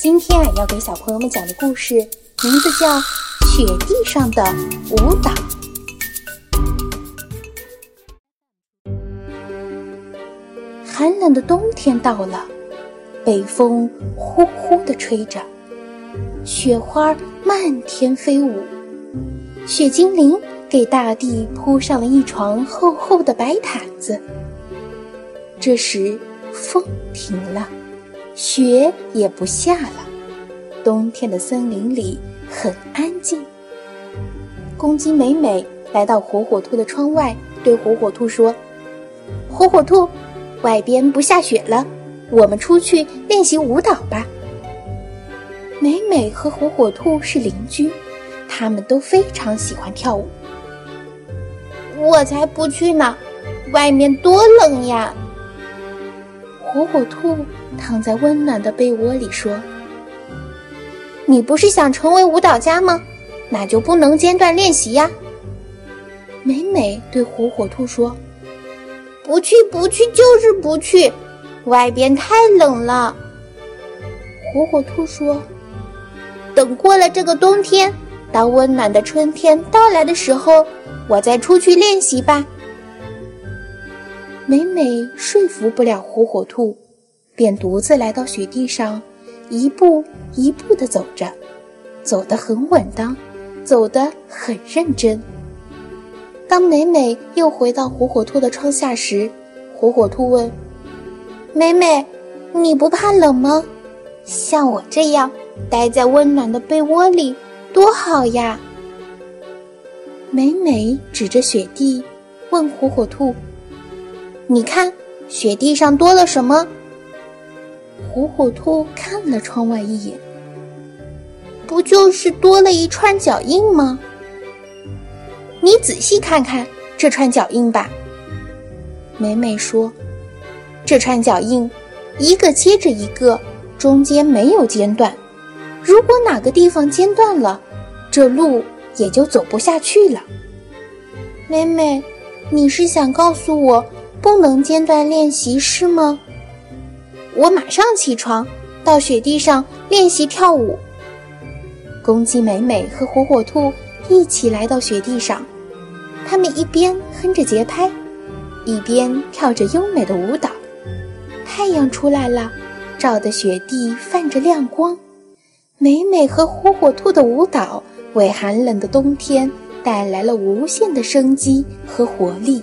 今天啊，要给小朋友们讲的故事名字叫《雪地上的舞蹈》。寒冷的冬天到了，北风呼呼地吹着，雪花漫天飞舞，雪精灵给大地铺上了一床厚厚的白毯子。这时，风停了。雪也不下了，冬天的森林里很安静。公鸡美美来到火火兔的窗外，对火火兔说：“火火兔，外边不下雪了，我们出去练习舞蹈吧。”美美和火火兔是邻居，他们都非常喜欢跳舞。我才不去呢，外面多冷呀！火火兔躺在温暖的被窝里说：“你不是想成为舞蹈家吗？那就不能间断练习呀。”美美对火火兔说：“不去，不去，就是不去，外边太冷了。”火火兔说：“等过了这个冬天，当温暖的春天到来的时候，我再出去练习吧。”美美说服不了火火兔，便独自来到雪地上，一步一步地走着，走得很稳当，走得很认真。当美美又回到火火兔的窗下时，火火兔问：“美美，你不怕冷吗？像我这样待在温暖的被窝里多好呀！”美美指着雪地，问火火兔。你看，雪地上多了什么？虎虎兔看了窗外一眼，不就是多了一串脚印吗？你仔细看看这串脚印吧。美美说：“这串脚印，一个接着一个，中间没有间断。如果哪个地方间断了，这路也就走不下去了。”美美，你是想告诉我？不能间断练习是吗？我马上起床，到雪地上练习跳舞。公鸡美美和火火兔一起来到雪地上，他们一边哼着节拍，一边跳着优美的舞蹈。太阳出来了，照得雪地泛着亮光。美美和火火兔的舞蹈为寒冷的冬天带来了无限的生机和活力。